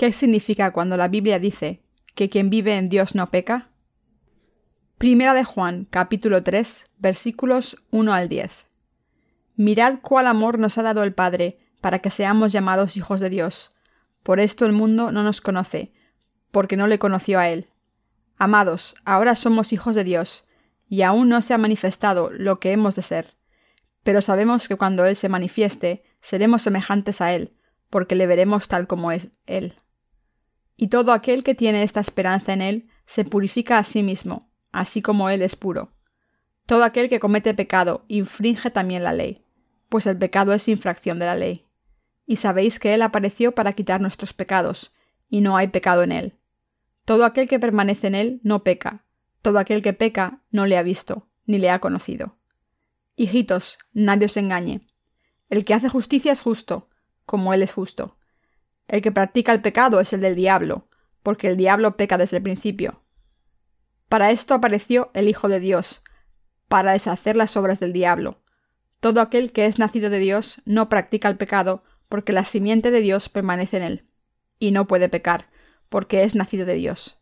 ¿Qué significa cuando la Biblia dice que quien vive en Dios no peca? Primera de Juan, capítulo 3, versículos 1 al 10. Mirad cuál amor nos ha dado el Padre para que seamos llamados hijos de Dios. Por esto el mundo no nos conoce, porque no le conoció a Él. Amados, ahora somos hijos de Dios, y aún no se ha manifestado lo que hemos de ser. Pero sabemos que cuando Él se manifieste, seremos semejantes a Él, porque le veremos tal como es Él. Y todo aquel que tiene esta esperanza en Él se purifica a sí mismo, así como Él es puro. Todo aquel que comete pecado infringe también la ley, pues el pecado es infracción de la ley. Y sabéis que Él apareció para quitar nuestros pecados, y no hay pecado en Él. Todo aquel que permanece en Él no peca, todo aquel que peca no le ha visto, ni le ha conocido. Hijitos, nadie os engañe. El que hace justicia es justo, como Él es justo. El que practica el pecado es el del diablo, porque el diablo peca desde el principio. Para esto apareció el Hijo de Dios, para deshacer las obras del diablo. Todo aquel que es nacido de Dios no practica el pecado, porque la simiente de Dios permanece en él, y no puede pecar, porque es nacido de Dios.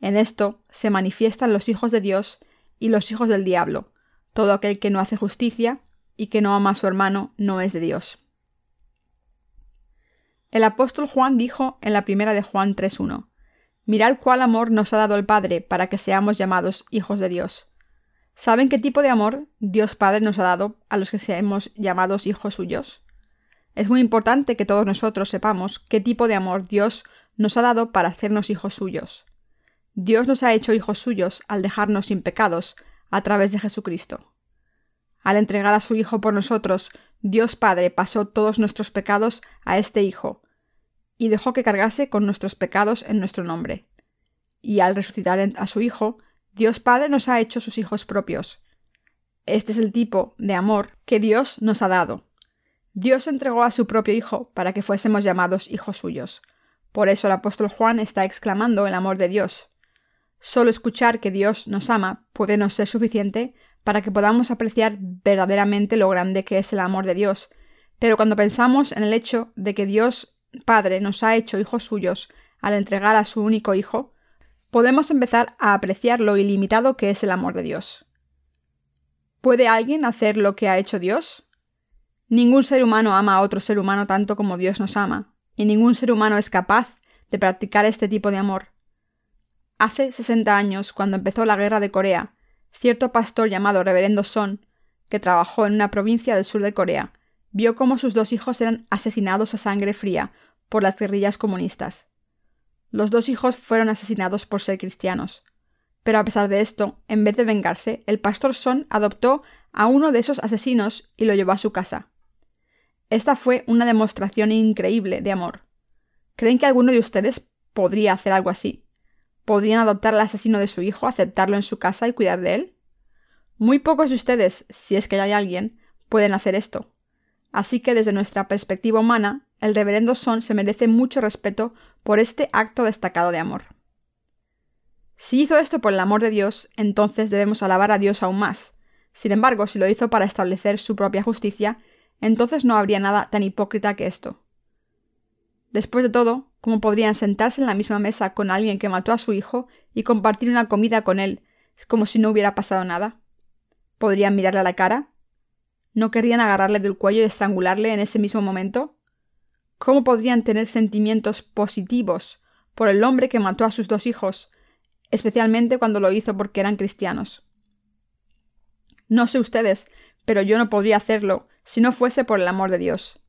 En esto se manifiestan los hijos de Dios y los hijos del diablo. Todo aquel que no hace justicia y que no ama a su hermano no es de Dios. El apóstol Juan dijo en la primera de Juan 3.1, Mirad cuál amor nos ha dado el Padre para que seamos llamados hijos de Dios. ¿Saben qué tipo de amor Dios Padre nos ha dado a los que seamos llamados hijos suyos? Es muy importante que todos nosotros sepamos qué tipo de amor Dios nos ha dado para hacernos hijos suyos. Dios nos ha hecho hijos suyos al dejarnos sin pecados a través de Jesucristo. Al entregar a su Hijo por nosotros, Dios Padre pasó todos nuestros pecados a este Hijo, y dejó que cargase con nuestros pecados en nuestro nombre. Y al resucitar a su Hijo, Dios Padre nos ha hecho sus hijos propios. Este es el tipo de amor que Dios nos ha dado. Dios entregó a su propio Hijo para que fuésemos llamados hijos suyos. Por eso el apóstol Juan está exclamando el amor de Dios. Solo escuchar que Dios nos ama puede no ser suficiente para que podamos apreciar verdaderamente lo grande que es el amor de Dios. Pero cuando pensamos en el hecho de que Dios Padre nos ha hecho hijos suyos al entregar a su único Hijo, podemos empezar a apreciar lo ilimitado que es el amor de Dios. ¿Puede alguien hacer lo que ha hecho Dios? Ningún ser humano ama a otro ser humano tanto como Dios nos ama, y ningún ser humano es capaz de practicar este tipo de amor. Hace 60 años, cuando empezó la guerra de Corea, cierto pastor llamado Reverendo Son, que trabajó en una provincia del sur de Corea, vio cómo sus dos hijos eran asesinados a sangre fría por las guerrillas comunistas. Los dos hijos fueron asesinados por ser cristianos. Pero a pesar de esto, en vez de vengarse, el pastor Son adoptó a uno de esos asesinos y lo llevó a su casa. Esta fue una demostración increíble de amor. ¿Creen que alguno de ustedes podría hacer algo así? ¿Podrían adoptar al asesino de su hijo, aceptarlo en su casa y cuidar de él? Muy pocos de ustedes, si es que hay alguien, pueden hacer esto. Así que desde nuestra perspectiva humana, el reverendo Son se merece mucho respeto por este acto destacado de amor. Si hizo esto por el amor de Dios, entonces debemos alabar a Dios aún más. Sin embargo, si lo hizo para establecer su propia justicia, entonces no habría nada tan hipócrita que esto. Después de todo, ¿cómo podrían sentarse en la misma mesa con alguien que mató a su hijo y compartir una comida con él como si no hubiera pasado nada? ¿Podrían mirarle a la cara? ¿No querrían agarrarle del cuello y estrangularle en ese mismo momento? ¿Cómo podrían tener sentimientos positivos por el hombre que mató a sus dos hijos, especialmente cuando lo hizo porque eran cristianos? No sé ustedes, pero yo no podría hacerlo si no fuese por el amor de Dios.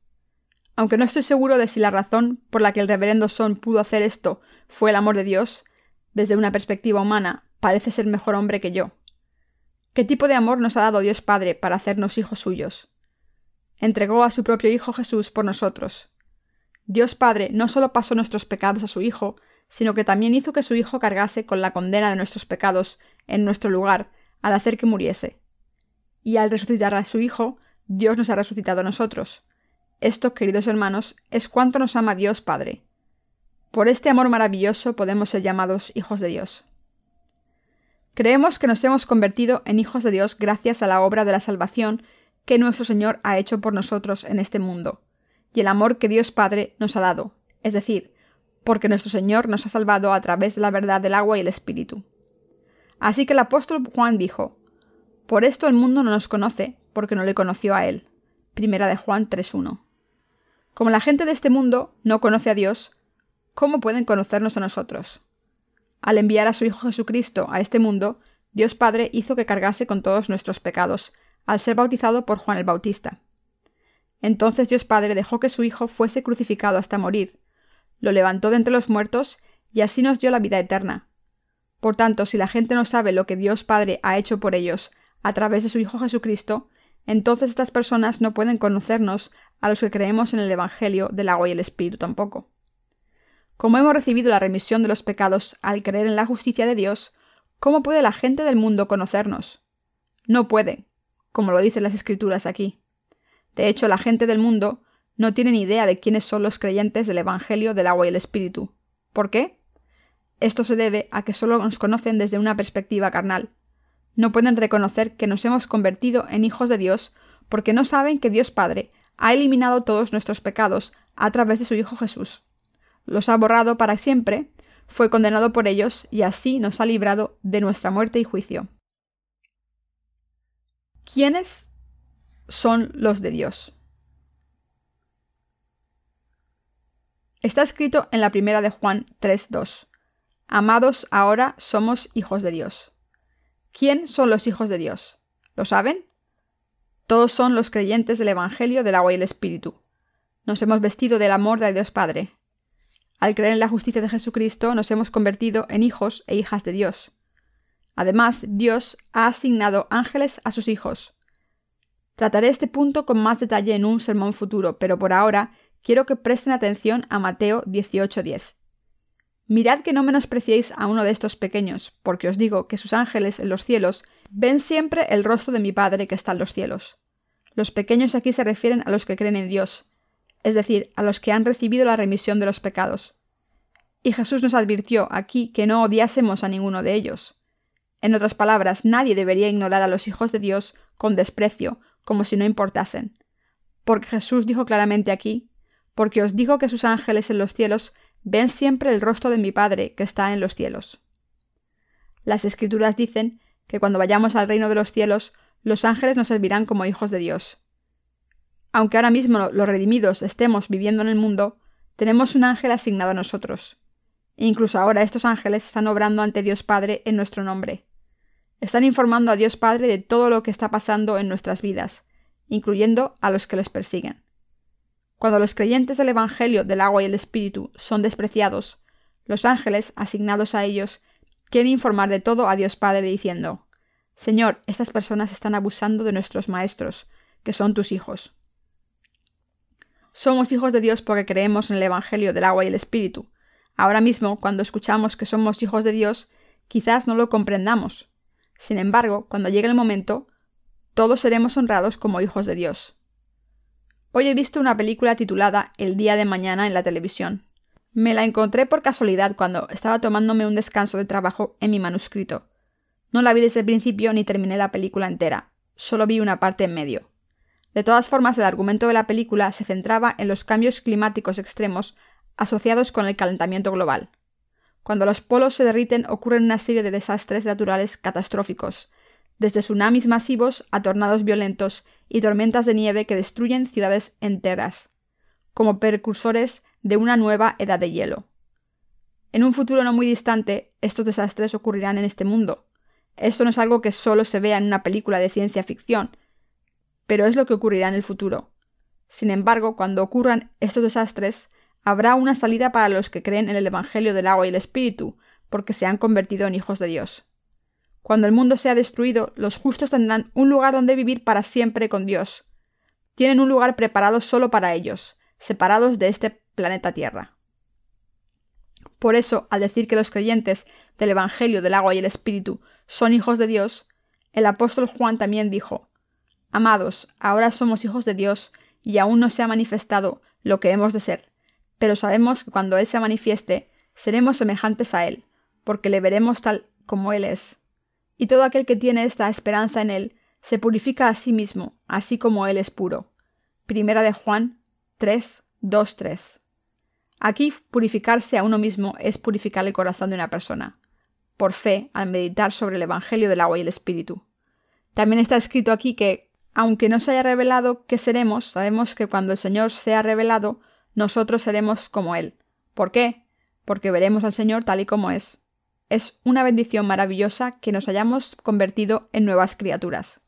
Aunque no estoy seguro de si la razón por la que el reverendo Son pudo hacer esto fue el amor de Dios, desde una perspectiva humana, parece ser mejor hombre que yo. ¿Qué tipo de amor nos ha dado Dios Padre para hacernos hijos suyos? Entregó a su propio Hijo Jesús por nosotros. Dios Padre no solo pasó nuestros pecados a su Hijo, sino que también hizo que su Hijo cargase con la condena de nuestros pecados en nuestro lugar al hacer que muriese. Y al resucitar a su Hijo, Dios nos ha resucitado a nosotros, esto, queridos hermanos, es cuánto nos ama Dios Padre. Por este amor maravilloso podemos ser llamados hijos de Dios. Creemos que nos hemos convertido en hijos de Dios gracias a la obra de la salvación que nuestro Señor ha hecho por nosotros en este mundo, y el amor que Dios Padre nos ha dado, es decir, porque nuestro Señor nos ha salvado a través de la verdad del agua y el Espíritu. Así que el apóstol Juan dijo, Por esto el mundo no nos conoce, porque no le conoció a él. Primera de Juan 3.1. Como la gente de este mundo no conoce a Dios, ¿cómo pueden conocernos a nosotros? Al enviar a su Hijo Jesucristo a este mundo, Dios Padre hizo que cargase con todos nuestros pecados, al ser bautizado por Juan el Bautista. Entonces Dios Padre dejó que su Hijo fuese crucificado hasta morir, lo levantó de entre los muertos y así nos dio la vida eterna. Por tanto, si la gente no sabe lo que Dios Padre ha hecho por ellos a través de su Hijo Jesucristo, entonces estas personas no pueden conocernos a los que creemos en el Evangelio del agua y el Espíritu tampoco. Como hemos recibido la remisión de los pecados al creer en la justicia de Dios, ¿cómo puede la gente del mundo conocernos? No puede, como lo dicen las Escrituras aquí. De hecho, la gente del mundo no tiene ni idea de quiénes son los creyentes del Evangelio del agua y el Espíritu. ¿Por qué? Esto se debe a que solo nos conocen desde una perspectiva carnal, no pueden reconocer que nos hemos convertido en hijos de Dios porque no saben que Dios Padre ha eliminado todos nuestros pecados a través de su Hijo Jesús. Los ha borrado para siempre, fue condenado por ellos y así nos ha librado de nuestra muerte y juicio. ¿Quiénes son los de Dios? Está escrito en la primera de Juan 3.2. Amados, ahora somos hijos de Dios. ¿Quién son los hijos de Dios? ¿Lo saben? Todos son los creyentes del Evangelio del agua y el Espíritu. Nos hemos vestido del amor de Dios Padre. Al creer en la justicia de Jesucristo nos hemos convertido en hijos e hijas de Dios. Además, Dios ha asignado ángeles a sus hijos. Trataré este punto con más detalle en un sermón futuro, pero por ahora quiero que presten atención a Mateo 18:10. Mirad que no menospreciéis a uno de estos pequeños, porque os digo que sus ángeles en los cielos ven siempre el rostro de mi Padre que está en los cielos. Los pequeños aquí se refieren a los que creen en Dios, es decir, a los que han recibido la remisión de los pecados. Y Jesús nos advirtió aquí que no odiásemos a ninguno de ellos. En otras palabras, nadie debería ignorar a los hijos de Dios con desprecio, como si no importasen. Porque Jesús dijo claramente aquí, porque os digo que sus ángeles en los cielos ven siempre el rostro de mi Padre que está en los cielos. Las Escrituras dicen que cuando vayamos al reino de los cielos, los ángeles nos servirán como hijos de Dios. Aunque ahora mismo los redimidos estemos viviendo en el mundo, tenemos un ángel asignado a nosotros. E incluso ahora estos ángeles están obrando ante Dios Padre en nuestro nombre. Están informando a Dios Padre de todo lo que está pasando en nuestras vidas, incluyendo a los que les persiguen. Cuando los creyentes del Evangelio del agua y el Espíritu son despreciados, los ángeles, asignados a ellos, quieren informar de todo a Dios Padre diciendo, Señor, estas personas están abusando de nuestros maestros, que son tus hijos. Somos hijos de Dios porque creemos en el Evangelio del agua y el Espíritu. Ahora mismo, cuando escuchamos que somos hijos de Dios, quizás no lo comprendamos. Sin embargo, cuando llegue el momento, todos seremos honrados como hijos de Dios. Hoy he visto una película titulada El día de mañana en la televisión. Me la encontré por casualidad cuando estaba tomándome un descanso de trabajo en mi manuscrito. No la vi desde el principio ni terminé la película entera, solo vi una parte en medio. De todas formas, el argumento de la película se centraba en los cambios climáticos extremos asociados con el calentamiento global. Cuando los polos se derriten ocurren una serie de desastres naturales catastróficos, desde tsunamis masivos a tornados violentos y tormentas de nieve que destruyen ciudades enteras, como precursores de una nueva edad de hielo. En un futuro no muy distante, estos desastres ocurrirán en este mundo. Esto no es algo que solo se vea en una película de ciencia ficción, pero es lo que ocurrirá en el futuro. Sin embargo, cuando ocurran estos desastres, habrá una salida para los que creen en el Evangelio del agua y el Espíritu, porque se han convertido en hijos de Dios. Cuando el mundo sea destruido, los justos tendrán un lugar donde vivir para siempre con Dios. Tienen un lugar preparado solo para ellos, separados de este planeta Tierra. Por eso, al decir que los creyentes del Evangelio del agua y el Espíritu son hijos de Dios, el apóstol Juan también dijo, Amados, ahora somos hijos de Dios y aún no se ha manifestado lo que hemos de ser, pero sabemos que cuando Él se manifieste, seremos semejantes a Él, porque le veremos tal como Él es y todo aquel que tiene esta esperanza en Él se purifica a sí mismo, así como Él es puro. Primera de Juan 3, 2, 3. Aquí purificarse a uno mismo es purificar el corazón de una persona, por fe, al meditar sobre el Evangelio del agua y el Espíritu. También está escrito aquí que, aunque no se haya revelado qué seremos, sabemos que cuando el Señor sea revelado, nosotros seremos como Él. ¿Por qué? Porque veremos al Señor tal y como es. Es una bendición maravillosa que nos hayamos convertido en nuevas criaturas.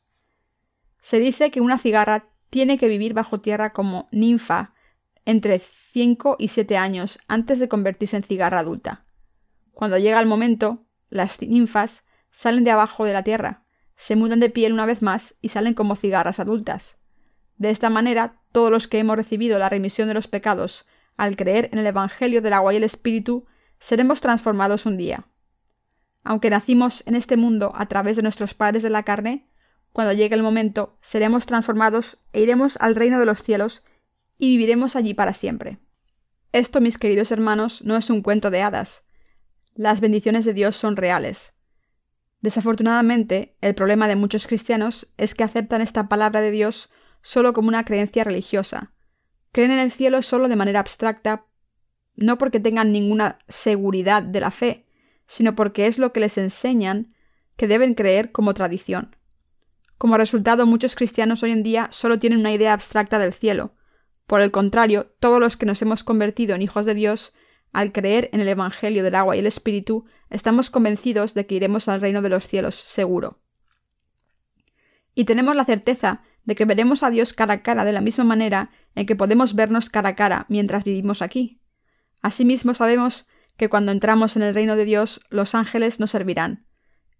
Se dice que una cigarra tiene que vivir bajo tierra como ninfa entre 5 y 7 años antes de convertirse en cigarra adulta. Cuando llega el momento, las ninfas salen de abajo de la tierra, se mudan de piel una vez más y salen como cigarras adultas. De esta manera, todos los que hemos recibido la remisión de los pecados al creer en el Evangelio del agua y el Espíritu, seremos transformados un día. Aunque nacimos en este mundo a través de nuestros padres de la carne, cuando llegue el momento, seremos transformados e iremos al reino de los cielos y viviremos allí para siempre. Esto, mis queridos hermanos, no es un cuento de hadas. Las bendiciones de Dios son reales. Desafortunadamente, el problema de muchos cristianos es que aceptan esta palabra de Dios solo como una creencia religiosa. Creen en el cielo solo de manera abstracta, no porque tengan ninguna seguridad de la fe, sino porque es lo que les enseñan que deben creer como tradición. Como resultado, muchos cristianos hoy en día solo tienen una idea abstracta del cielo, por el contrario, todos los que nos hemos convertido en hijos de Dios, al creer en el Evangelio del agua y el Espíritu, estamos convencidos de que iremos al reino de los cielos seguro. Y tenemos la certeza de que veremos a Dios cara a cara de la misma manera en que podemos vernos cara a cara mientras vivimos aquí. Asimismo sabemos que cuando entramos en el reino de Dios los ángeles nos servirán.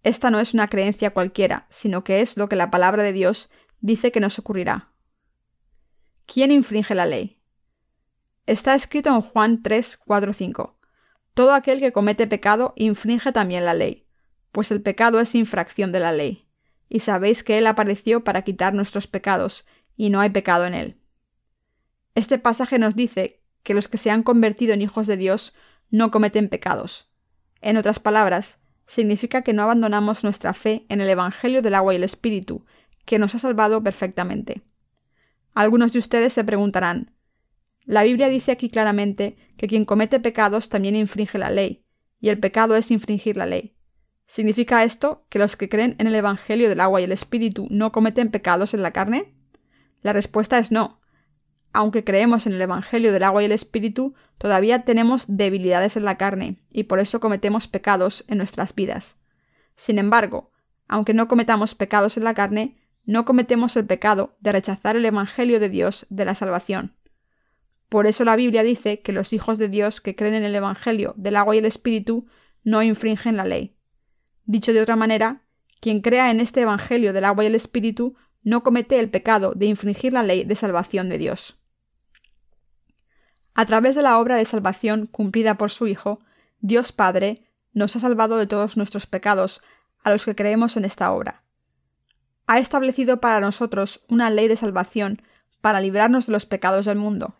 Esta no es una creencia cualquiera, sino que es lo que la palabra de Dios dice que nos ocurrirá. ¿Quién infringe la ley? Está escrito en Juan 3, 4, 5. Todo aquel que comete pecado infringe también la ley, pues el pecado es infracción de la ley. Y sabéis que Él apareció para quitar nuestros pecados, y no hay pecado en Él. Este pasaje nos dice que los que se han convertido en hijos de Dios no cometen pecados. En otras palabras, significa que no abandonamos nuestra fe en el Evangelio del agua y el Espíritu, que nos ha salvado perfectamente. Algunos de ustedes se preguntarán, la Biblia dice aquí claramente que quien comete pecados también infringe la ley, y el pecado es infringir la ley. ¿Significa esto que los que creen en el Evangelio del agua y el Espíritu no cometen pecados en la carne? La respuesta es no. Aunque creemos en el Evangelio del agua y el Espíritu, todavía tenemos debilidades en la carne, y por eso cometemos pecados en nuestras vidas. Sin embargo, aunque no cometamos pecados en la carne, no cometemos el pecado de rechazar el Evangelio de Dios de la salvación. Por eso la Biblia dice que los hijos de Dios que creen en el Evangelio del agua y el Espíritu no infringen la ley. Dicho de otra manera, quien crea en este Evangelio del agua y el Espíritu no comete el pecado de infringir la ley de salvación de Dios. A través de la obra de salvación cumplida por su Hijo, Dios Padre nos ha salvado de todos nuestros pecados a los que creemos en esta obra ha establecido para nosotros una ley de salvación para librarnos de los pecados del mundo.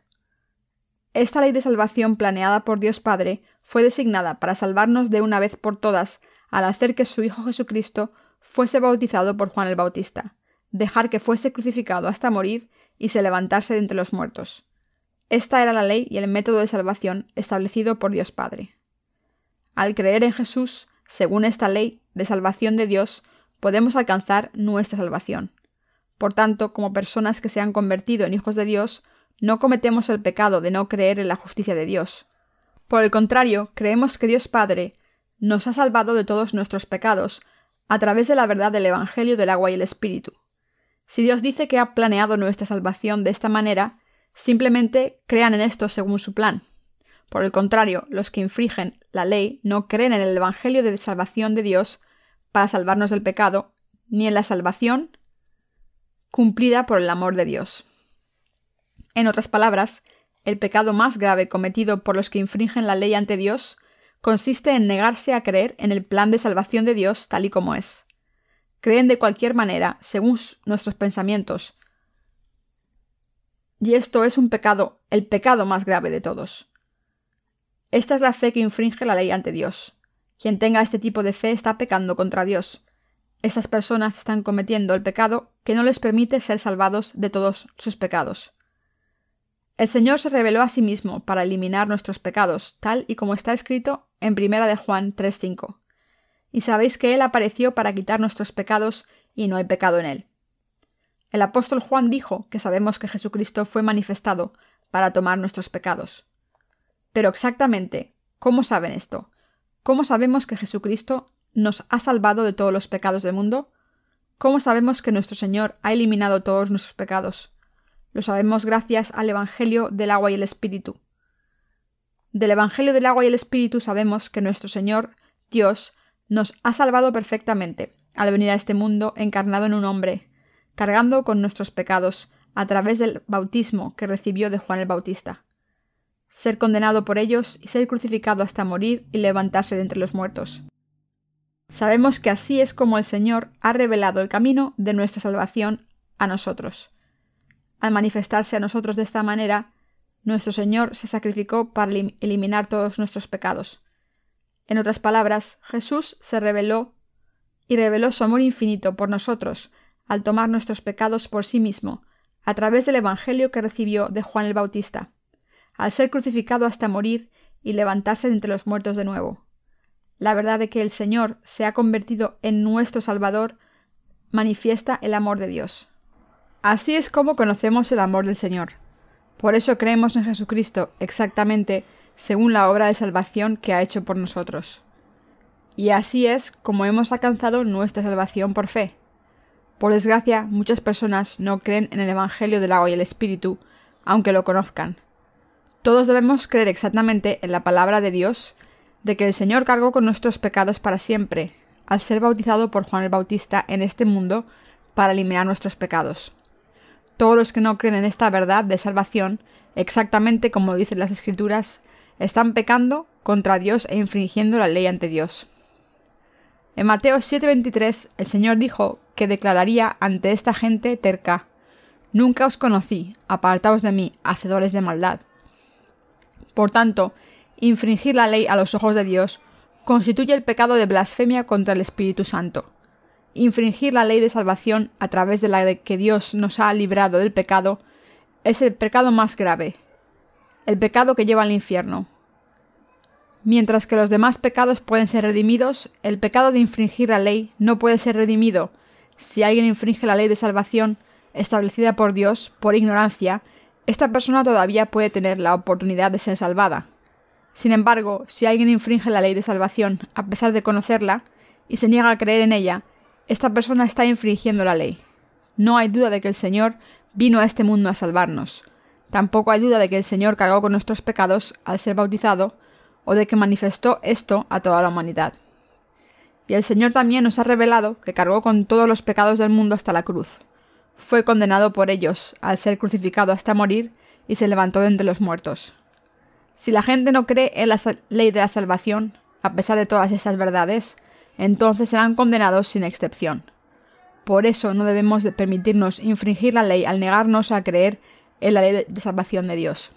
Esta ley de salvación planeada por Dios Padre fue designada para salvarnos de una vez por todas al hacer que su Hijo Jesucristo fuese bautizado por Juan el Bautista, dejar que fuese crucificado hasta morir y se levantase de entre los muertos. Esta era la ley y el método de salvación establecido por Dios Padre. Al creer en Jesús, según esta ley de salvación de Dios, podemos alcanzar nuestra salvación. Por tanto, como personas que se han convertido en hijos de Dios, no cometemos el pecado de no creer en la justicia de Dios. Por el contrario, creemos que Dios Padre nos ha salvado de todos nuestros pecados a través de la verdad del Evangelio del agua y el Espíritu. Si Dios dice que ha planeado nuestra salvación de esta manera, simplemente crean en esto según su plan. Por el contrario, los que infringen la ley no creen en el Evangelio de salvación de Dios para salvarnos del pecado, ni en la salvación cumplida por el amor de Dios. En otras palabras, el pecado más grave cometido por los que infringen la ley ante Dios consiste en negarse a creer en el plan de salvación de Dios tal y como es. Creen de cualquier manera, según nuestros pensamientos. Y esto es un pecado, el pecado más grave de todos. Esta es la fe que infringe la ley ante Dios. Quien tenga este tipo de fe está pecando contra Dios. Estas personas están cometiendo el pecado que no les permite ser salvados de todos sus pecados. El Señor se reveló a sí mismo para eliminar nuestros pecados, tal y como está escrito en 1 de Juan 3:5. Y sabéis que Él apareció para quitar nuestros pecados y no hay pecado en Él. El apóstol Juan dijo que sabemos que Jesucristo fue manifestado para tomar nuestros pecados. Pero exactamente, ¿cómo saben esto? ¿Cómo sabemos que Jesucristo nos ha salvado de todos los pecados del mundo? ¿Cómo sabemos que nuestro Señor ha eliminado todos nuestros pecados? Lo sabemos gracias al Evangelio del agua y el Espíritu. Del Evangelio del agua y el Espíritu sabemos que nuestro Señor, Dios, nos ha salvado perfectamente al venir a este mundo encarnado en un hombre, cargando con nuestros pecados a través del bautismo que recibió de Juan el Bautista. Ser condenado por ellos y ser crucificado hasta morir y levantarse de entre los muertos. Sabemos que así es como el Señor ha revelado el camino de nuestra salvación a nosotros. Al manifestarse a nosotros de esta manera, nuestro Señor se sacrificó para eliminar todos nuestros pecados. En otras palabras, Jesús se reveló y reveló su amor infinito por nosotros al tomar nuestros pecados por sí mismo, a través del Evangelio que recibió de Juan el Bautista, al ser crucificado hasta morir y levantarse de entre los muertos de nuevo. La verdad de que el Señor se ha convertido en nuestro Salvador manifiesta el amor de Dios. Así es como conocemos el amor del Señor. Por eso creemos en Jesucristo exactamente según la obra de salvación que ha hecho por nosotros. Y así es como hemos alcanzado nuestra salvación por fe. Por desgracia, muchas personas no creen en el Evangelio del agua y el Espíritu, aunque lo conozcan. Todos debemos creer exactamente en la palabra de Dios de que el Señor cargó con nuestros pecados para siempre, al ser bautizado por Juan el Bautista en este mundo para eliminar nuestros pecados. Todos los que no creen en esta verdad de salvación, exactamente como dicen las Escrituras, están pecando contra Dios e infringiendo la ley ante Dios. En Mateo 7:23 el Señor dijo que declararía ante esta gente terca, Nunca os conocí, apartaos de mí, hacedores de maldad. Por tanto, infringir la ley a los ojos de Dios constituye el pecado de blasfemia contra el Espíritu Santo. Infringir la ley de salvación a través de la que Dios nos ha librado del pecado es el pecado más grave, el pecado que lleva al infierno. Mientras que los demás pecados pueden ser redimidos, el pecado de infringir la ley no puede ser redimido si alguien infringe la ley de salvación establecida por Dios por ignorancia, esta persona todavía puede tener la oportunidad de ser salvada. Sin embargo, si alguien infringe la ley de salvación a pesar de conocerla y se niega a creer en ella, esta persona está infringiendo la ley. No hay duda de que el Señor vino a este mundo a salvarnos. Tampoco hay duda de que el Señor cargó con nuestros pecados al ser bautizado o de que manifestó esto a toda la humanidad. Y el Señor también nos ha revelado que cargó con todos los pecados del mundo hasta la cruz. Fue condenado por ellos al ser crucificado hasta morir y se levantó de entre los muertos. Si la gente no cree en la ley de la salvación, a pesar de todas estas verdades, entonces serán condenados sin excepción. Por eso no debemos permitirnos infringir la ley al negarnos a creer en la ley de salvación de Dios.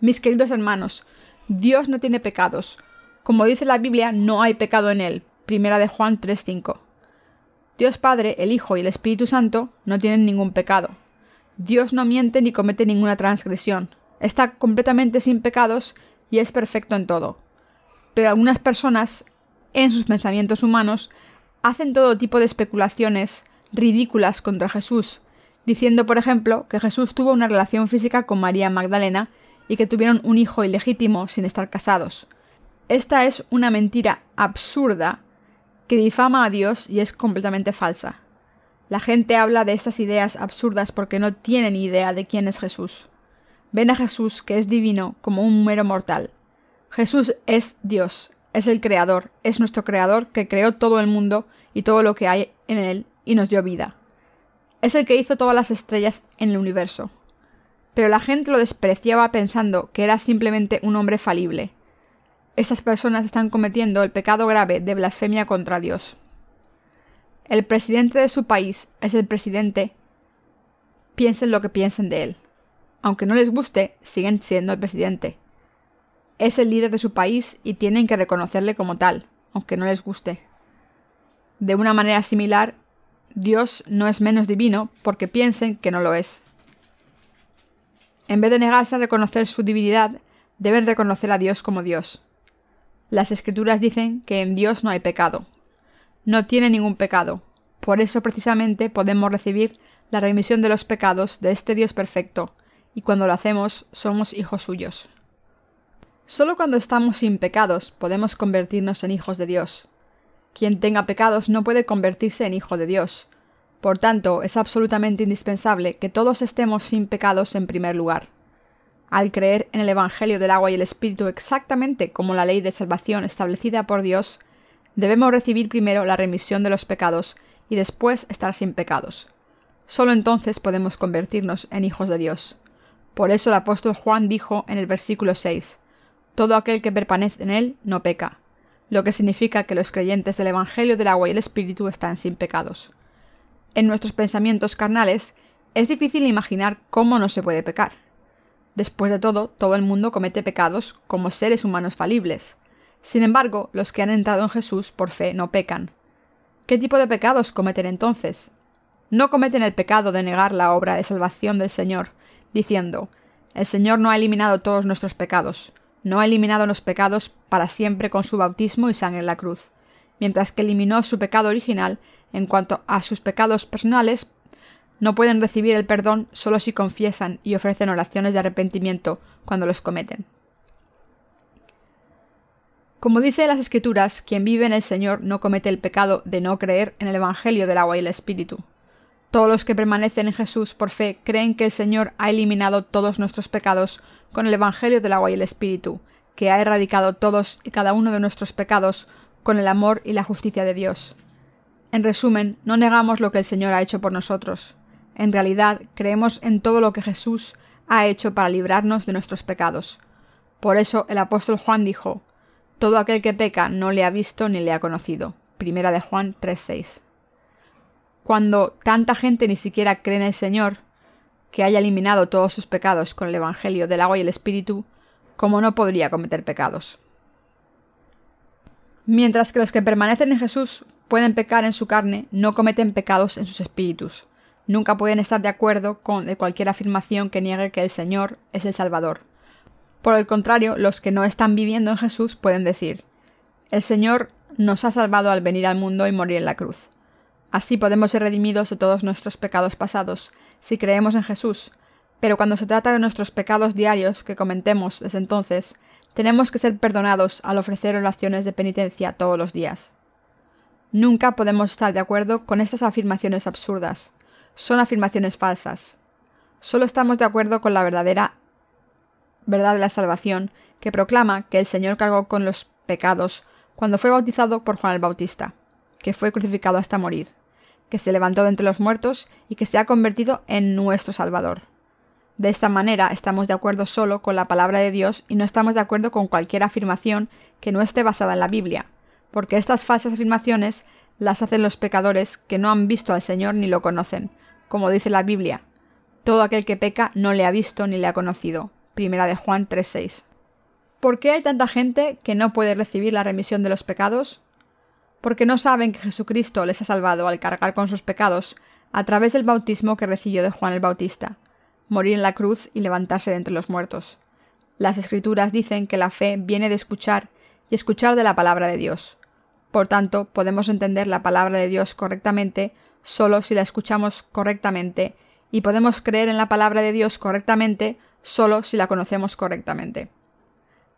Mis queridos hermanos, Dios no tiene pecados. Como dice la Biblia, no hay pecado en él. Primera de Juan 3:5. Dios Padre, el Hijo y el Espíritu Santo no tienen ningún pecado. Dios no miente ni comete ninguna transgresión está completamente sin pecados y es perfecto en todo. Pero algunas personas, en sus pensamientos humanos, hacen todo tipo de especulaciones ridículas contra Jesús, diciendo, por ejemplo, que Jesús tuvo una relación física con María Magdalena y que tuvieron un hijo ilegítimo sin estar casados. Esta es una mentira absurda que difama a Dios y es completamente falsa. La gente habla de estas ideas absurdas porque no tienen idea de quién es Jesús. Ven a Jesús, que es divino, como un mero mortal. Jesús es Dios, es el Creador, es nuestro Creador que creó todo el mundo y todo lo que hay en él y nos dio vida. Es el que hizo todas las estrellas en el universo. Pero la gente lo despreciaba pensando que era simplemente un hombre falible. Estas personas están cometiendo el pecado grave de blasfemia contra Dios. El presidente de su país es el presidente. Piensen lo que piensen de él aunque no les guste, siguen siendo el presidente. Es el líder de su país y tienen que reconocerle como tal, aunque no les guste. De una manera similar, Dios no es menos divino porque piensen que no lo es. En vez de negarse a reconocer su divinidad, deben reconocer a Dios como Dios. Las escrituras dicen que en Dios no hay pecado. No tiene ningún pecado. Por eso precisamente podemos recibir la remisión de los pecados de este Dios perfecto, y cuando lo hacemos somos hijos suyos. Solo cuando estamos sin pecados podemos convertirnos en hijos de Dios. Quien tenga pecados no puede convertirse en hijo de Dios. Por tanto, es absolutamente indispensable que todos estemos sin pecados en primer lugar. Al creer en el Evangelio del agua y el Espíritu exactamente como la ley de salvación establecida por Dios, debemos recibir primero la remisión de los pecados y después estar sin pecados. Solo entonces podemos convertirnos en hijos de Dios. Por eso el apóstol Juan dijo en el versículo 6, Todo aquel que permanece en él no peca, lo que significa que los creyentes del Evangelio del agua y el Espíritu están sin pecados. En nuestros pensamientos carnales es difícil imaginar cómo no se puede pecar. Después de todo, todo el mundo comete pecados como seres humanos falibles. Sin embargo, los que han entrado en Jesús por fe no pecan. ¿Qué tipo de pecados cometen entonces? No cometen el pecado de negar la obra de salvación del Señor, diciendo El Señor no ha eliminado todos nuestros pecados, no ha eliminado los pecados para siempre con su bautismo y sangre en la cruz, mientras que eliminó su pecado original en cuanto a sus pecados personales no pueden recibir el perdón solo si confiesan y ofrecen oraciones de arrepentimiento cuando los cometen. Como dice las Escrituras, quien vive en el Señor no comete el pecado de no creer en el Evangelio del agua y el Espíritu. Todos los que permanecen en Jesús por fe creen que el Señor ha eliminado todos nuestros pecados con el Evangelio del agua y el Espíritu, que ha erradicado todos y cada uno de nuestros pecados con el amor y la justicia de Dios. En resumen, no negamos lo que el Señor ha hecho por nosotros. En realidad, creemos en todo lo que Jesús ha hecho para librarnos de nuestros pecados. Por eso el apóstol Juan dijo, Todo aquel que peca no le ha visto ni le ha conocido. Primera de Juan 3:6. Cuando tanta gente ni siquiera cree en el Señor, que haya eliminado todos sus pecados con el Evangelio del agua y el Espíritu, ¿cómo no podría cometer pecados? Mientras que los que permanecen en Jesús pueden pecar en su carne, no cometen pecados en sus espíritus. Nunca pueden estar de acuerdo con cualquier afirmación que niegue que el Señor es el Salvador. Por el contrario, los que no están viviendo en Jesús pueden decir El Señor nos ha salvado al venir al mundo y morir en la cruz. Así podemos ser redimidos de todos nuestros pecados pasados, si creemos en Jesús, pero cuando se trata de nuestros pecados diarios que cometemos desde entonces, tenemos que ser perdonados al ofrecer oraciones de penitencia todos los días. Nunca podemos estar de acuerdo con estas afirmaciones absurdas. Son afirmaciones falsas. Solo estamos de acuerdo con la verdadera verdad de la salvación, que proclama que el Señor cargó con los pecados cuando fue bautizado por Juan el Bautista, que fue crucificado hasta morir, que se levantó de entre los muertos y que se ha convertido en nuestro Salvador. De esta manera estamos de acuerdo solo con la palabra de Dios y no estamos de acuerdo con cualquier afirmación que no esté basada en la Biblia, porque estas falsas afirmaciones las hacen los pecadores que no han visto al Señor ni lo conocen, como dice la Biblia. Todo aquel que peca no le ha visto ni le ha conocido. Primera de Juan 3:6. ¿Por qué hay tanta gente que no puede recibir la remisión de los pecados? Porque no saben que Jesucristo les ha salvado al cargar con sus pecados a través del bautismo que recibió de Juan el Bautista, morir en la cruz y levantarse de entre los muertos. Las escrituras dicen que la fe viene de escuchar y escuchar de la palabra de Dios. Por tanto, podemos entender la palabra de Dios correctamente solo si la escuchamos correctamente, y podemos creer en la palabra de Dios correctamente solo si la conocemos correctamente.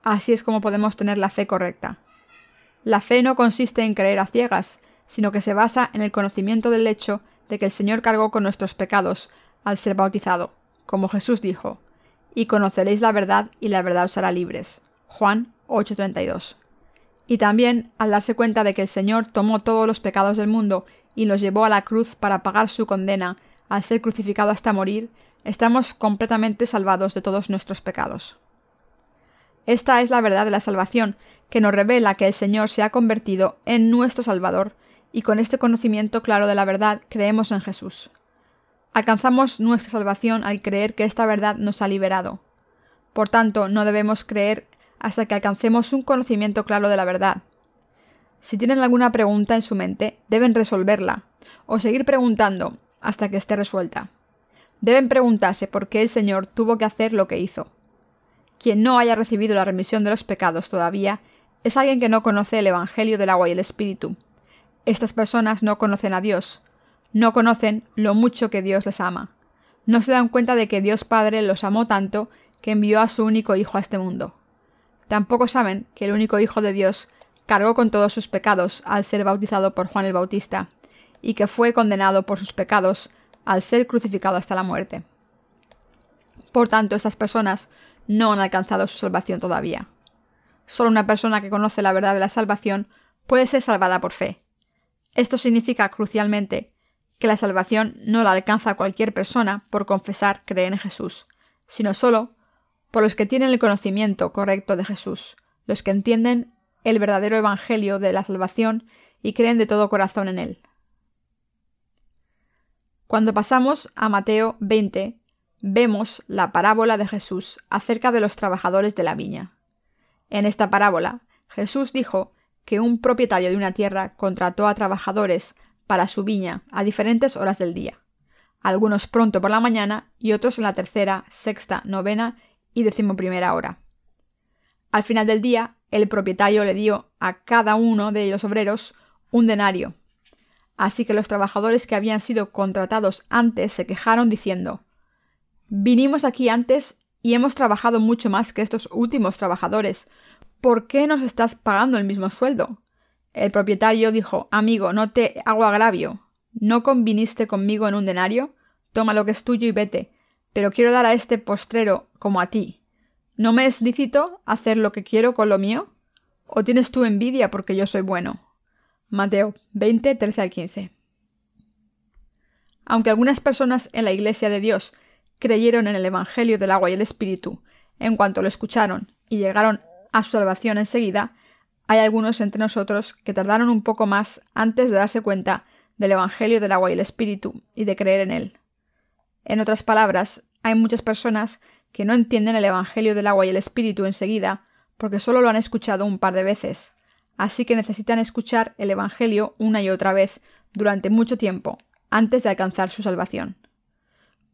Así es como podemos tener la fe correcta. La fe no consiste en creer a ciegas, sino que se basa en el conocimiento del hecho de que el Señor cargó con nuestros pecados al ser bautizado, como Jesús dijo, y conoceréis la verdad y la verdad os hará libres. Juan 8:32 y también al darse cuenta de que el Señor tomó todos los pecados del mundo y los llevó a la cruz para pagar su condena al ser crucificado hasta morir, estamos completamente salvados de todos nuestros pecados. Esta es la verdad de la salvación, que nos revela que el Señor se ha convertido en nuestro Salvador, y con este conocimiento claro de la verdad creemos en Jesús. Alcanzamos nuestra salvación al creer que esta verdad nos ha liberado. Por tanto, no debemos creer hasta que alcancemos un conocimiento claro de la verdad. Si tienen alguna pregunta en su mente, deben resolverla, o seguir preguntando hasta que esté resuelta. deben preguntarse por qué el Señor tuvo que hacer lo que hizo. Quien no haya recibido la remisión de los pecados todavía es alguien que no conoce el Evangelio del agua y el Espíritu. Estas personas no conocen a Dios, no conocen lo mucho que Dios les ama. No se dan cuenta de que Dios Padre los amó tanto que envió a su único Hijo a este mundo. Tampoco saben que el único Hijo de Dios cargó con todos sus pecados al ser bautizado por Juan el Bautista, y que fue condenado por sus pecados al ser crucificado hasta la muerte. Por tanto, estas personas no han alcanzado su salvación todavía. Solo una persona que conoce la verdad de la salvación puede ser salvada por fe. Esto significa crucialmente que la salvación no la alcanza cualquier persona por confesar creer en Jesús, sino solo por los que tienen el conocimiento correcto de Jesús, los que entienden el verdadero Evangelio de la salvación y creen de todo corazón en él. Cuando pasamos a Mateo 20, vemos la parábola de Jesús acerca de los trabajadores de la viña. En esta parábola, Jesús dijo que un propietario de una tierra contrató a trabajadores para su viña a diferentes horas del día, algunos pronto por la mañana y otros en la tercera, sexta, novena y decimoprimera hora. Al final del día, el propietario le dio a cada uno de los obreros un denario. Así que los trabajadores que habían sido contratados antes se quejaron diciendo Vinimos aquí antes y hemos trabajado mucho más que estos últimos trabajadores. ¿Por qué nos estás pagando el mismo sueldo? El propietario dijo Amigo, no te hago agravio. ¿No conviniste conmigo en un denario? Toma lo que es tuyo y vete. Pero quiero dar a este postrero como a ti. ¿No me es lícito hacer lo que quiero con lo mío? ¿O tienes tú envidia porque yo soy bueno? Mateo 20, 13 al 15. Aunque algunas personas en la Iglesia de Dios creyeron en el Evangelio del agua y el Espíritu en cuanto lo escucharon y llegaron a su salvación enseguida, hay algunos entre nosotros que tardaron un poco más antes de darse cuenta del Evangelio del agua y el Espíritu y de creer en él. En otras palabras, hay muchas personas que no entienden el Evangelio del agua y el Espíritu enseguida, porque solo lo han escuchado un par de veces, así que necesitan escuchar el Evangelio una y otra vez durante mucho tiempo, antes de alcanzar su salvación.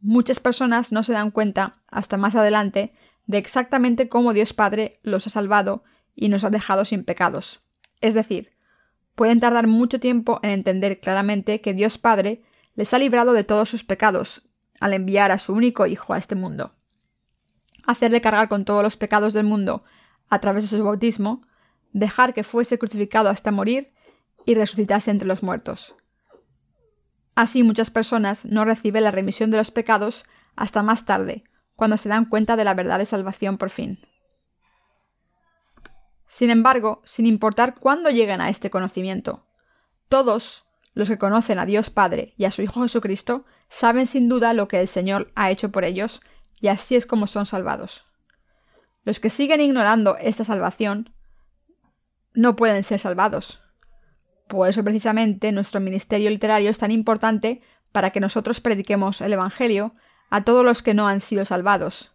Muchas personas no se dan cuenta, hasta más adelante, de exactamente cómo Dios Padre los ha salvado y nos ha dejado sin pecados. Es decir, pueden tardar mucho tiempo en entender claramente que Dios Padre les ha librado de todos sus pecados, al enviar a su único Hijo a este mundo hacerle cargar con todos los pecados del mundo a través de su bautismo, dejar que fuese crucificado hasta morir y resucitase entre los muertos. Así muchas personas no reciben la remisión de los pecados hasta más tarde, cuando se dan cuenta de la verdad de salvación por fin. Sin embargo, sin importar cuándo lleguen a este conocimiento, todos los que conocen a Dios Padre y a su Hijo Jesucristo saben sin duda lo que el Señor ha hecho por ellos y así es como son salvados. Los que siguen ignorando esta salvación no pueden ser salvados. Por eso precisamente nuestro ministerio literario es tan importante para que nosotros prediquemos el Evangelio a todos los que no han sido salvados.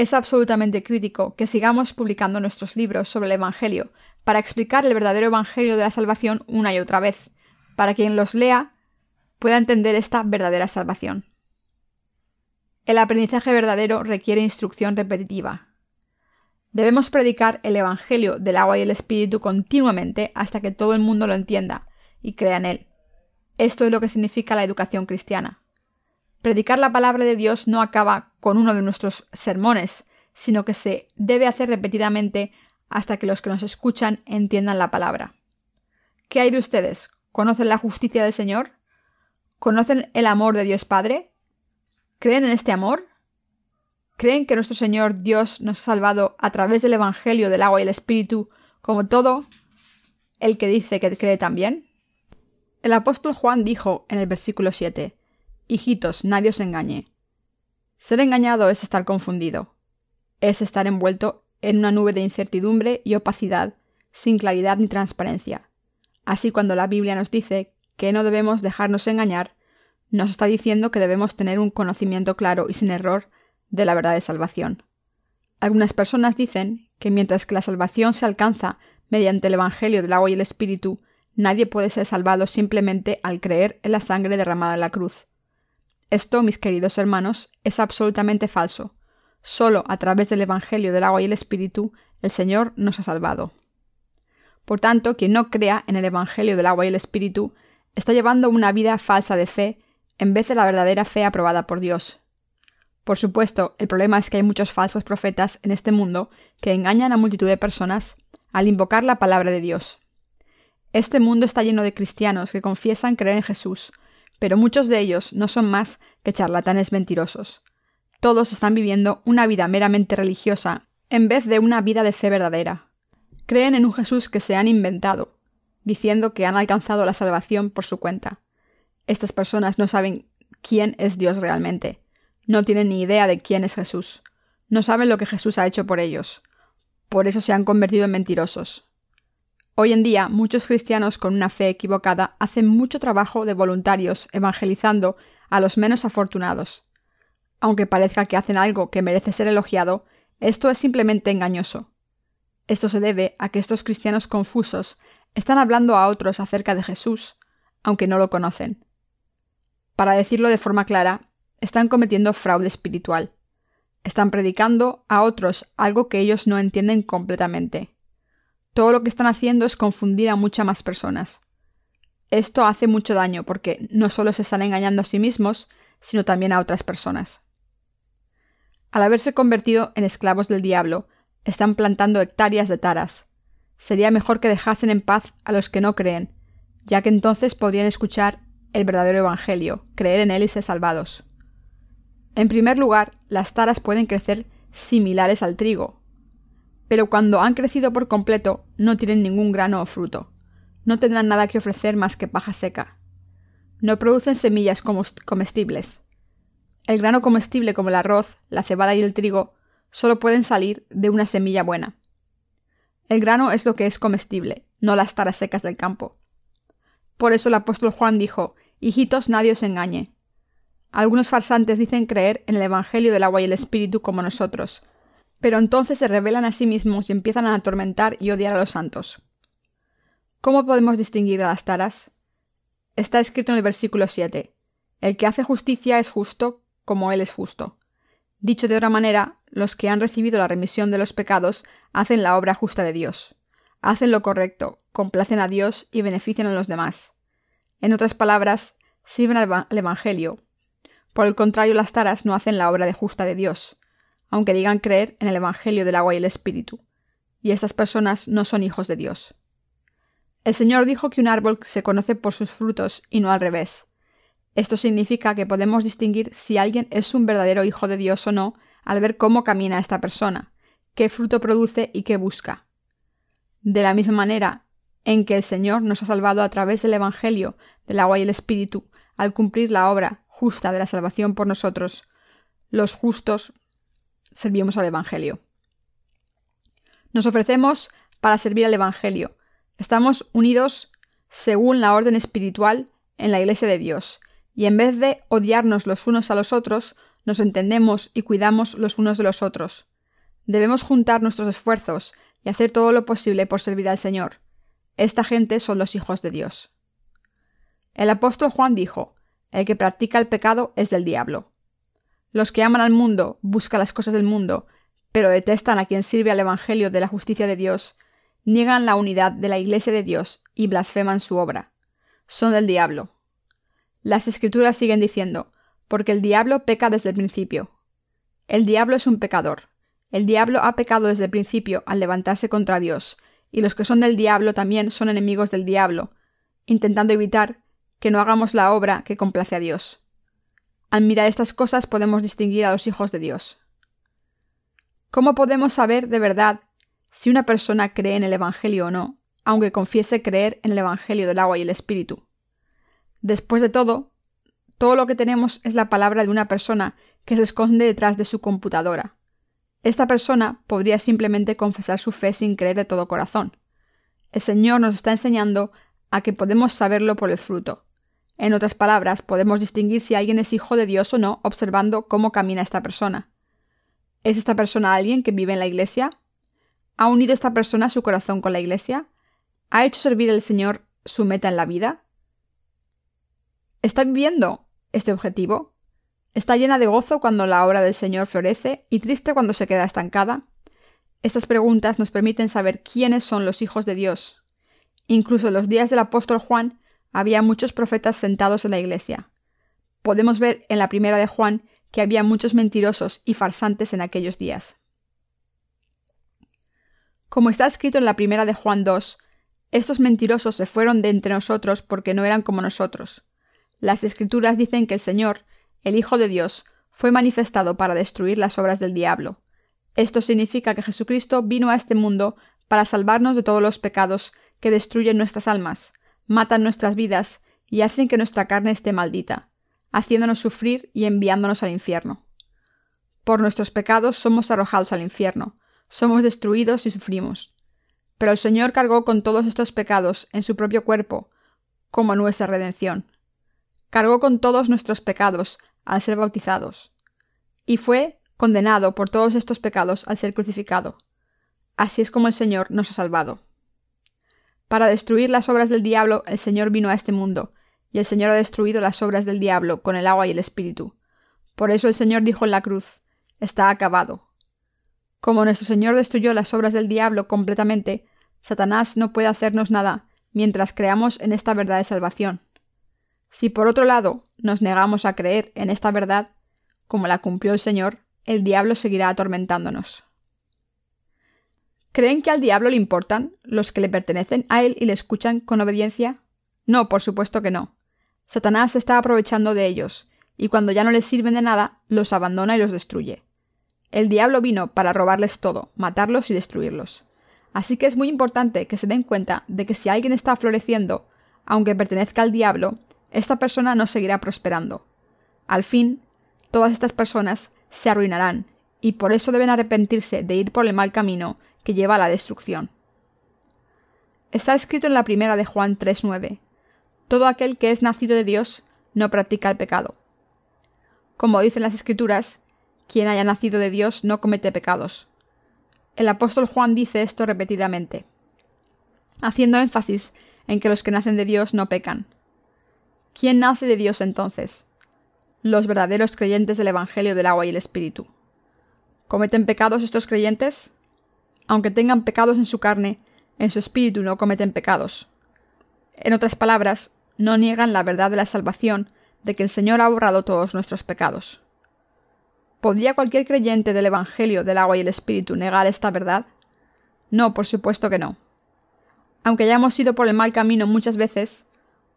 Es absolutamente crítico que sigamos publicando nuestros libros sobre el Evangelio para explicar el verdadero Evangelio de la salvación una y otra vez, para quien los lea pueda entender esta verdadera salvación. El aprendizaje verdadero requiere instrucción repetitiva. Debemos predicar el Evangelio del agua y el Espíritu continuamente hasta que todo el mundo lo entienda y crea en él. Esto es lo que significa la educación cristiana. Predicar la palabra de Dios no acaba con uno de nuestros sermones, sino que se debe hacer repetidamente hasta que los que nos escuchan entiendan la palabra. ¿Qué hay de ustedes? ¿Conocen la justicia del Señor? ¿Conocen el amor de Dios Padre? ¿Creen en este amor? ¿Creen que nuestro Señor Dios nos ha salvado a través del Evangelio del agua y el Espíritu, como todo el que dice que cree también? El apóstol Juan dijo en el versículo 7, Hijitos, nadie os engañe. Ser engañado es estar confundido, es estar envuelto en una nube de incertidumbre y opacidad, sin claridad ni transparencia. Así cuando la Biblia nos dice que no debemos dejarnos engañar, nos está diciendo que debemos tener un conocimiento claro y sin error de la verdad de salvación. Algunas personas dicen que mientras que la salvación se alcanza mediante el Evangelio del agua y el Espíritu, nadie puede ser salvado simplemente al creer en la sangre derramada en la cruz. Esto, mis queridos hermanos, es absolutamente falso. Solo a través del Evangelio del agua y el Espíritu el Señor nos ha salvado. Por tanto, quien no crea en el Evangelio del agua y el Espíritu está llevando una vida falsa de fe en vez de la verdadera fe aprobada por Dios. Por supuesto, el problema es que hay muchos falsos profetas en este mundo que engañan a multitud de personas al invocar la palabra de Dios. Este mundo está lleno de cristianos que confiesan creer en Jesús, pero muchos de ellos no son más que charlatanes mentirosos. Todos están viviendo una vida meramente religiosa en vez de una vida de fe verdadera. Creen en un Jesús que se han inventado, diciendo que han alcanzado la salvación por su cuenta. Estas personas no saben quién es Dios realmente, no tienen ni idea de quién es Jesús, no saben lo que Jesús ha hecho por ellos, por eso se han convertido en mentirosos. Hoy en día, muchos cristianos con una fe equivocada hacen mucho trabajo de voluntarios evangelizando a los menos afortunados. Aunque parezca que hacen algo que merece ser elogiado, esto es simplemente engañoso. Esto se debe a que estos cristianos confusos están hablando a otros acerca de Jesús, aunque no lo conocen. Para decirlo de forma clara, están cometiendo fraude espiritual. Están predicando a otros algo que ellos no entienden completamente. Todo lo que están haciendo es confundir a muchas más personas. Esto hace mucho daño porque no solo se están engañando a sí mismos, sino también a otras personas. Al haberse convertido en esclavos del diablo, están plantando hectáreas de taras. Sería mejor que dejasen en paz a los que no creen, ya que entonces podrían escuchar el verdadero Evangelio, creer en él y ser salvados. En primer lugar, las taras pueden crecer similares al trigo, pero cuando han crecido por completo no tienen ningún grano o fruto. No tendrán nada que ofrecer más que paja seca. No producen semillas comestibles. El grano comestible como el arroz, la cebada y el trigo solo pueden salir de una semilla buena. El grano es lo que es comestible, no las taras secas del campo. Por eso el apóstol Juan dijo, Hijitos, nadie os engañe. Algunos farsantes dicen creer en el Evangelio del agua y el Espíritu como nosotros, pero entonces se revelan a sí mismos y empiezan a atormentar y odiar a los santos. ¿Cómo podemos distinguir a las taras? Está escrito en el versículo 7. El que hace justicia es justo como él es justo. Dicho de otra manera, los que han recibido la remisión de los pecados hacen la obra justa de Dios. Hacen lo correcto, complacen a Dios y benefician a los demás. En otras palabras, sirven al Evangelio, por el contrario, las taras no hacen la obra de justa de Dios, aunque digan creer en el Evangelio del agua y el Espíritu, y estas personas no son hijos de Dios. El Señor dijo que un árbol se conoce por sus frutos y no al revés. Esto significa que podemos distinguir si alguien es un verdadero hijo de Dios o no al ver cómo camina esta persona, qué fruto produce y qué busca. De la misma manera en que el Señor nos ha salvado a través del Evangelio del agua y el Espíritu, al cumplir la obra justa de la salvación por nosotros, los justos servimos al Evangelio. Nos ofrecemos para servir al Evangelio. Estamos unidos según la orden espiritual en la Iglesia de Dios, y en vez de odiarnos los unos a los otros, nos entendemos y cuidamos los unos de los otros. Debemos juntar nuestros esfuerzos y hacer todo lo posible por servir al Señor. Esta gente son los hijos de Dios. El apóstol Juan dijo, el que practica el pecado es del diablo. Los que aman al mundo buscan las cosas del mundo, pero detestan a quien sirve al Evangelio de la justicia de Dios, niegan la unidad de la Iglesia de Dios y blasfeman su obra. Son del diablo. Las escrituras siguen diciendo, porque el diablo peca desde el principio. El diablo es un pecador. El diablo ha pecado desde el principio al levantarse contra Dios, y los que son del diablo también son enemigos del diablo, intentando evitar que no hagamos la obra que complace a Dios. Al mirar estas cosas podemos distinguir a los hijos de Dios. ¿Cómo podemos saber de verdad si una persona cree en el Evangelio o no, aunque confiese creer en el Evangelio del agua y el Espíritu? Después de todo, todo lo que tenemos es la palabra de una persona que se esconde detrás de su computadora. Esta persona podría simplemente confesar su fe sin creer de todo corazón. El Señor nos está enseñando a que podemos saberlo por el fruto. En otras palabras, podemos distinguir si alguien es hijo de Dios o no observando cómo camina esta persona. ¿Es esta persona alguien que vive en la iglesia? ¿Ha unido esta persona su corazón con la iglesia? ¿Ha hecho servir al Señor su meta en la vida? ¿Está viviendo este objetivo? ¿Está llena de gozo cuando la obra del Señor florece y triste cuando se queda estancada? Estas preguntas nos permiten saber quiénes son los hijos de Dios. Incluso en los días del apóstol Juan había muchos profetas sentados en la iglesia. Podemos ver en la primera de Juan que había muchos mentirosos y farsantes en aquellos días. Como está escrito en la primera de Juan 2, estos mentirosos se fueron de entre nosotros porque no eran como nosotros. Las escrituras dicen que el Señor, el Hijo de Dios, fue manifestado para destruir las obras del diablo. Esto significa que Jesucristo vino a este mundo para salvarnos de todos los pecados que destruyen nuestras almas, matan nuestras vidas y hacen que nuestra carne esté maldita, haciéndonos sufrir y enviándonos al infierno. Por nuestros pecados somos arrojados al infierno, somos destruidos y sufrimos. Pero el Señor cargó con todos estos pecados en su propio cuerpo, como nuestra redención. Cargó con todos nuestros pecados al ser bautizados. Y fue condenado por todos estos pecados al ser crucificado. Así es como el Señor nos ha salvado. Para destruir las obras del diablo, el Señor vino a este mundo, y el Señor ha destruido las obras del diablo con el agua y el espíritu. Por eso el Señor dijo en la cruz, está acabado. Como nuestro Señor destruyó las obras del diablo completamente, Satanás no puede hacernos nada mientras creamos en esta verdad de salvación. Si por otro lado nos negamos a creer en esta verdad, como la cumplió el Señor, el diablo seguirá atormentándonos. ¿Creen que al diablo le importan los que le pertenecen a él y le escuchan con obediencia? No, por supuesto que no. Satanás está aprovechando de ellos, y cuando ya no les sirven de nada, los abandona y los destruye. El diablo vino para robarles todo, matarlos y destruirlos. Así que es muy importante que se den cuenta de que si alguien está floreciendo, aunque pertenezca al diablo, esta persona no seguirá prosperando. Al fin, todas estas personas se arruinarán, y por eso deben arrepentirse de ir por el mal camino que lleva a la destrucción. Está escrito en la primera de Juan 3.9. Todo aquel que es nacido de Dios no practica el pecado. Como dicen las escrituras, quien haya nacido de Dios no comete pecados. El apóstol Juan dice esto repetidamente, haciendo énfasis en que los que nacen de Dios no pecan. ¿Quién nace de Dios entonces? Los verdaderos creyentes del Evangelio del agua y el Espíritu. ¿Cometen pecados estos creyentes? Aunque tengan pecados en su carne, en su espíritu no cometen pecados. En otras palabras, no niegan la verdad de la salvación, de que el Señor ha borrado todos nuestros pecados. ¿Podría cualquier creyente del Evangelio del agua y el Espíritu negar esta verdad? No, por supuesto que no. Aunque hayamos ido por el mal camino muchas veces,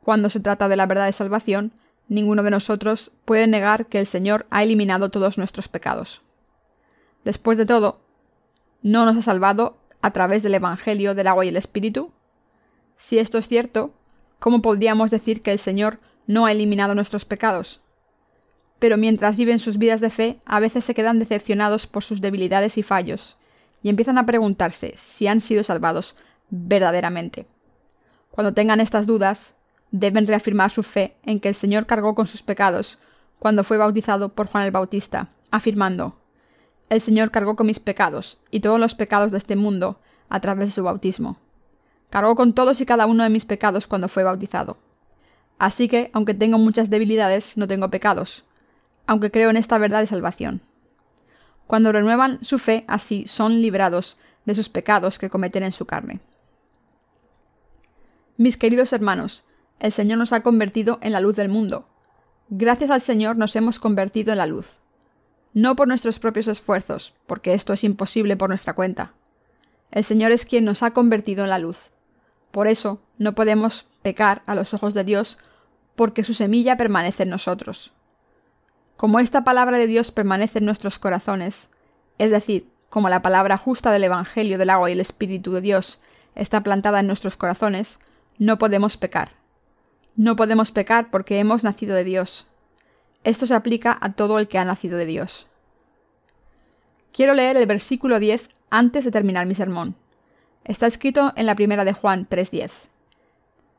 cuando se trata de la verdad de salvación, ninguno de nosotros puede negar que el Señor ha eliminado todos nuestros pecados. Después de todo, ¿no nos ha salvado a través del Evangelio del agua y el Espíritu? Si esto es cierto, ¿cómo podríamos decir que el Señor no ha eliminado nuestros pecados? Pero mientras viven sus vidas de fe, a veces se quedan decepcionados por sus debilidades y fallos, y empiezan a preguntarse si han sido salvados verdaderamente. Cuando tengan estas dudas, deben reafirmar su fe en que el Señor cargó con sus pecados cuando fue bautizado por Juan el Bautista, afirmando El Señor cargó con mis pecados y todos los pecados de este mundo a través de su bautismo. Cargó con todos y cada uno de mis pecados cuando fue bautizado. Así que, aunque tengo muchas debilidades, no tengo pecados, aunque creo en esta verdad de salvación. Cuando renuevan su fe, así son librados de sus pecados que cometen en su carne. Mis queridos hermanos, el Señor nos ha convertido en la luz del mundo. Gracias al Señor nos hemos convertido en la luz. No por nuestros propios esfuerzos, porque esto es imposible por nuestra cuenta. El Señor es quien nos ha convertido en la luz. Por eso no podemos pecar a los ojos de Dios, porque su semilla permanece en nosotros. Como esta palabra de Dios permanece en nuestros corazones, es decir, como la palabra justa del Evangelio del agua y el Espíritu de Dios está plantada en nuestros corazones, no podemos pecar. No podemos pecar porque hemos nacido de Dios. Esto se aplica a todo el que ha nacido de Dios. Quiero leer el versículo 10 antes de terminar mi sermón. Está escrito en la primera de Juan 3.10.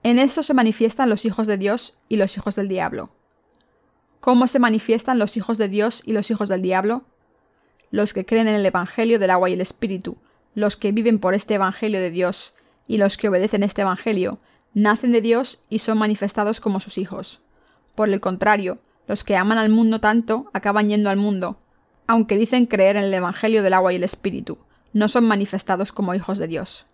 En esto se manifiestan los hijos de Dios y los hijos del diablo. ¿Cómo se manifiestan los hijos de Dios y los hijos del diablo? Los que creen en el Evangelio del agua y el Espíritu, los que viven por este Evangelio de Dios y los que obedecen este Evangelio, nacen de Dios y son manifestados como sus hijos. Por el contrario, Los que aman al mundo tanto acaban yendo al mundo, aunque dicen creer en el Evangelio del agua y el Espíritu, no son manifestados como hijos de Dios.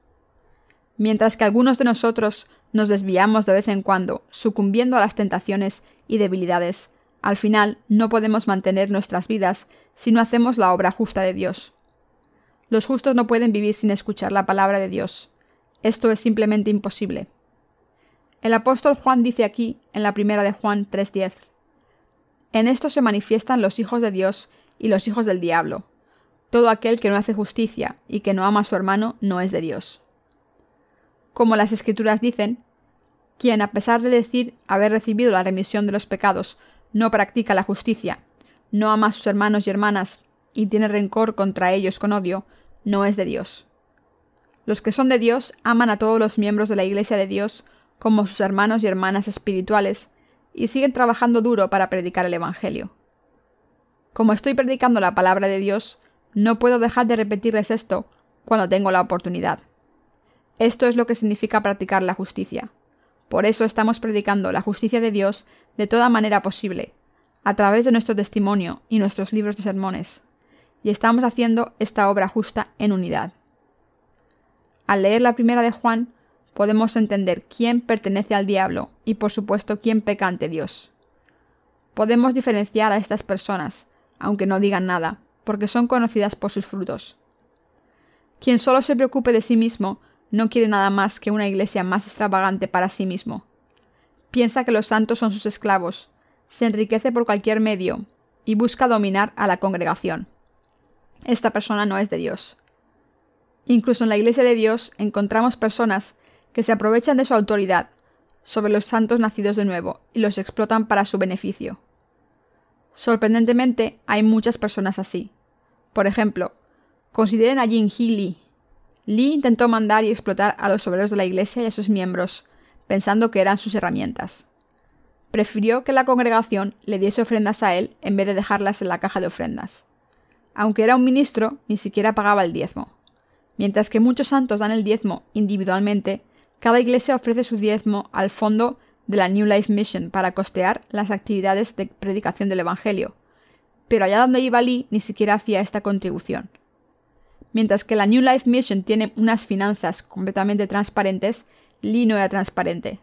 Mientras que algunos de nosotros nos desviamos de vez en cuando, sucumbiendo a las tentaciones y debilidades, al final no podemos mantener nuestras vidas si no hacemos la obra justa de Dios. Los justos no pueden vivir sin escuchar la palabra de Dios. Esto es simplemente imposible. El apóstol Juan dice aquí, en la primera de Juan 3.10, En esto se manifiestan los hijos de Dios y los hijos del diablo. Todo aquel que no hace justicia y que no ama a su hermano no es de Dios. Como las escrituras dicen, quien a pesar de decir haber recibido la remisión de los pecados, no practica la justicia, no ama a sus hermanos y hermanas y tiene rencor contra ellos con odio, no es de Dios. Los que son de Dios aman a todos los miembros de la Iglesia de Dios como sus hermanos y hermanas espirituales y siguen trabajando duro para predicar el Evangelio. Como estoy predicando la palabra de Dios, no puedo dejar de repetirles esto cuando tengo la oportunidad. Esto es lo que significa practicar la justicia. Por eso estamos predicando la justicia de Dios de toda manera posible, a través de nuestro testimonio y nuestros libros de sermones. Y estamos haciendo esta obra justa en unidad. Al leer la primera de Juan, podemos entender quién pertenece al diablo y por supuesto quién peca ante Dios. Podemos diferenciar a estas personas, aunque no digan nada, porque son conocidas por sus frutos. Quien solo se preocupe de sí mismo no quiere nada más que una iglesia más extravagante para sí mismo. Piensa que los santos son sus esclavos, se enriquece por cualquier medio y busca dominar a la congregación. Esta persona no es de Dios. Incluso en la iglesia de Dios encontramos personas que se aprovechan de su autoridad sobre los santos nacidos de nuevo y los explotan para su beneficio. Sorprendentemente, hay muchas personas así. Por ejemplo, consideren a Jin Hee Lee, Lee intentó mandar y explotar a los obreros de la iglesia y a sus miembros, pensando que eran sus herramientas. Prefirió que la congregación le diese ofrendas a él en vez de dejarlas en la caja de ofrendas. Aunque era un ministro, ni siquiera pagaba el diezmo. Mientras que muchos santos dan el diezmo individualmente, cada iglesia ofrece su diezmo al fondo de la New Life Mission para costear las actividades de predicación del Evangelio. Pero allá donde iba Lee ni siquiera hacía esta contribución. Mientras que la New Life Mission tiene unas finanzas completamente transparentes, Lee no era transparente.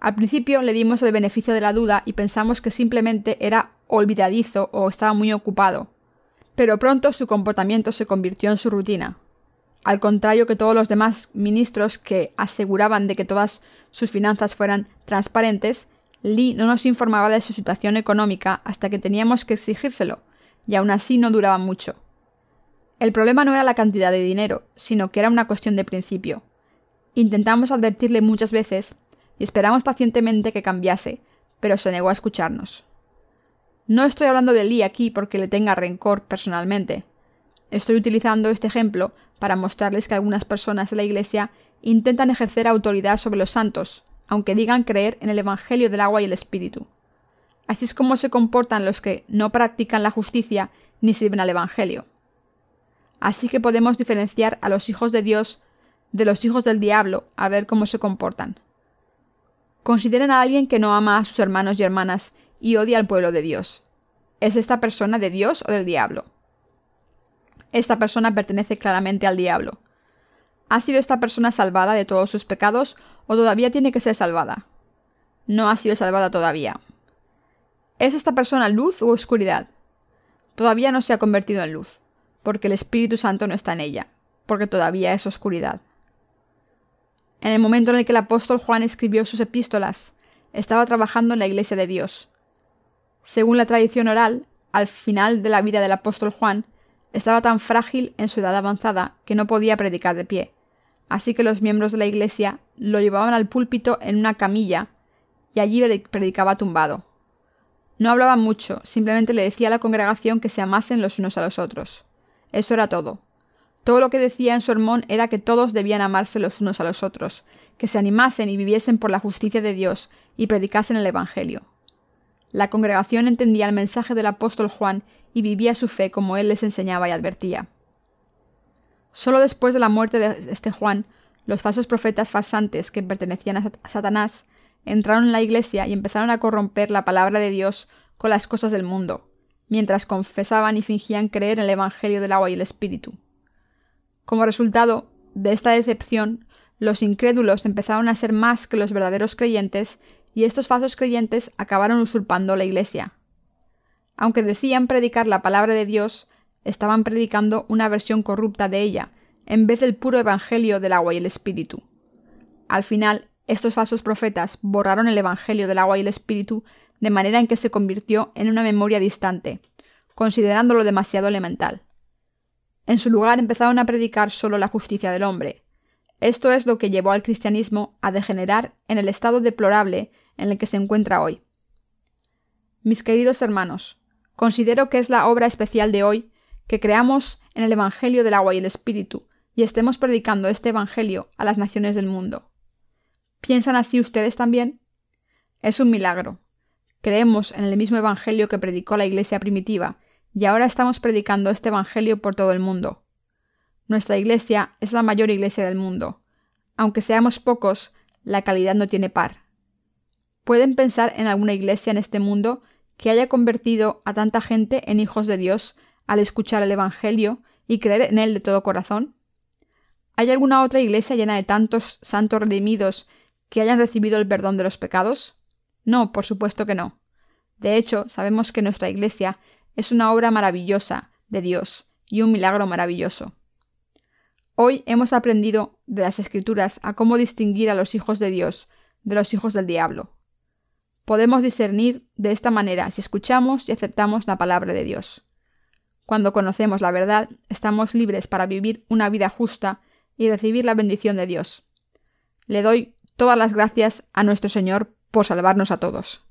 Al principio le dimos el beneficio de la duda y pensamos que simplemente era olvidadizo o estaba muy ocupado. Pero pronto su comportamiento se convirtió en su rutina. Al contrario que todos los demás ministros que aseguraban de que todas sus finanzas fueran transparentes, Lee no nos informaba de su situación económica hasta que teníamos que exigírselo, y aún así no duraba mucho. El problema no era la cantidad de dinero, sino que era una cuestión de principio. Intentamos advertirle muchas veces y esperamos pacientemente que cambiase, pero se negó a escucharnos. No estoy hablando de Lee aquí porque le tenga rencor personalmente. Estoy utilizando este ejemplo para mostrarles que algunas personas de la Iglesia intentan ejercer autoridad sobre los santos, aunque digan creer en el Evangelio del agua y el Espíritu. Así es como se comportan los que no practican la justicia ni sirven al Evangelio. Así que podemos diferenciar a los hijos de Dios de los hijos del diablo a ver cómo se comportan. Consideren a alguien que no ama a sus hermanos y hermanas y odia al pueblo de Dios. ¿Es esta persona de Dios o del diablo? Esta persona pertenece claramente al diablo. ¿Ha sido esta persona salvada de todos sus pecados o todavía tiene que ser salvada? No ha sido salvada todavía. ¿Es esta persona luz u oscuridad? Todavía no se ha convertido en luz porque el Espíritu Santo no está en ella, porque todavía es oscuridad. En el momento en el que el apóstol Juan escribió sus epístolas, estaba trabajando en la iglesia de Dios. Según la tradición oral, al final de la vida del apóstol Juan, estaba tan frágil en su edad avanzada que no podía predicar de pie, así que los miembros de la iglesia lo llevaban al púlpito en una camilla y allí predicaba tumbado. No hablaba mucho, simplemente le decía a la congregación que se amasen los unos a los otros. Eso era todo. Todo lo que decía en su sermón era que todos debían amarse los unos a los otros, que se animasen y viviesen por la justicia de Dios y predicasen el Evangelio. La congregación entendía el mensaje del apóstol Juan y vivía su fe como él les enseñaba y advertía. Solo después de la muerte de este Juan, los falsos profetas farsantes que pertenecían a Satanás entraron en la iglesia y empezaron a corromper la palabra de Dios con las cosas del mundo, mientras confesaban y fingían creer en el Evangelio del agua y el Espíritu. Como resultado de esta decepción, los incrédulos empezaron a ser más que los verdaderos creyentes y estos falsos creyentes acabaron usurpando la Iglesia. Aunque decían predicar la palabra de Dios, estaban predicando una versión corrupta de ella, en vez del puro Evangelio del agua y el Espíritu. Al final, estos falsos profetas borraron el Evangelio del agua y el Espíritu de manera en que se convirtió en una memoria distante, considerándolo demasiado elemental. En su lugar empezaron a predicar solo la justicia del hombre. Esto es lo que llevó al cristianismo a degenerar en el estado deplorable en el que se encuentra hoy. Mis queridos hermanos, considero que es la obra especial de hoy que creamos en el Evangelio del agua y el Espíritu y estemos predicando este Evangelio a las naciones del mundo. ¿Piensan así ustedes también? Es un milagro. Creemos en el mismo Evangelio que predicó la Iglesia primitiva, y ahora estamos predicando este Evangelio por todo el mundo. Nuestra Iglesia es la mayor Iglesia del mundo. Aunque seamos pocos, la calidad no tiene par. ¿Pueden pensar en alguna iglesia en este mundo que haya convertido a tanta gente en hijos de Dios al escuchar el Evangelio y creer en él de todo corazón? ¿Hay alguna otra iglesia llena de tantos santos redimidos que hayan recibido el perdón de los pecados? No, por supuesto que no. De hecho, sabemos que nuestra Iglesia es una obra maravillosa de Dios y un milagro maravilloso. Hoy hemos aprendido de las Escrituras a cómo distinguir a los hijos de Dios de los hijos del diablo. Podemos discernir de esta manera si escuchamos y aceptamos la palabra de Dios. Cuando conocemos la verdad, estamos libres para vivir una vida justa y recibir la bendición de Dios. Le doy todas las gracias a nuestro Señor por salvarnos a todos.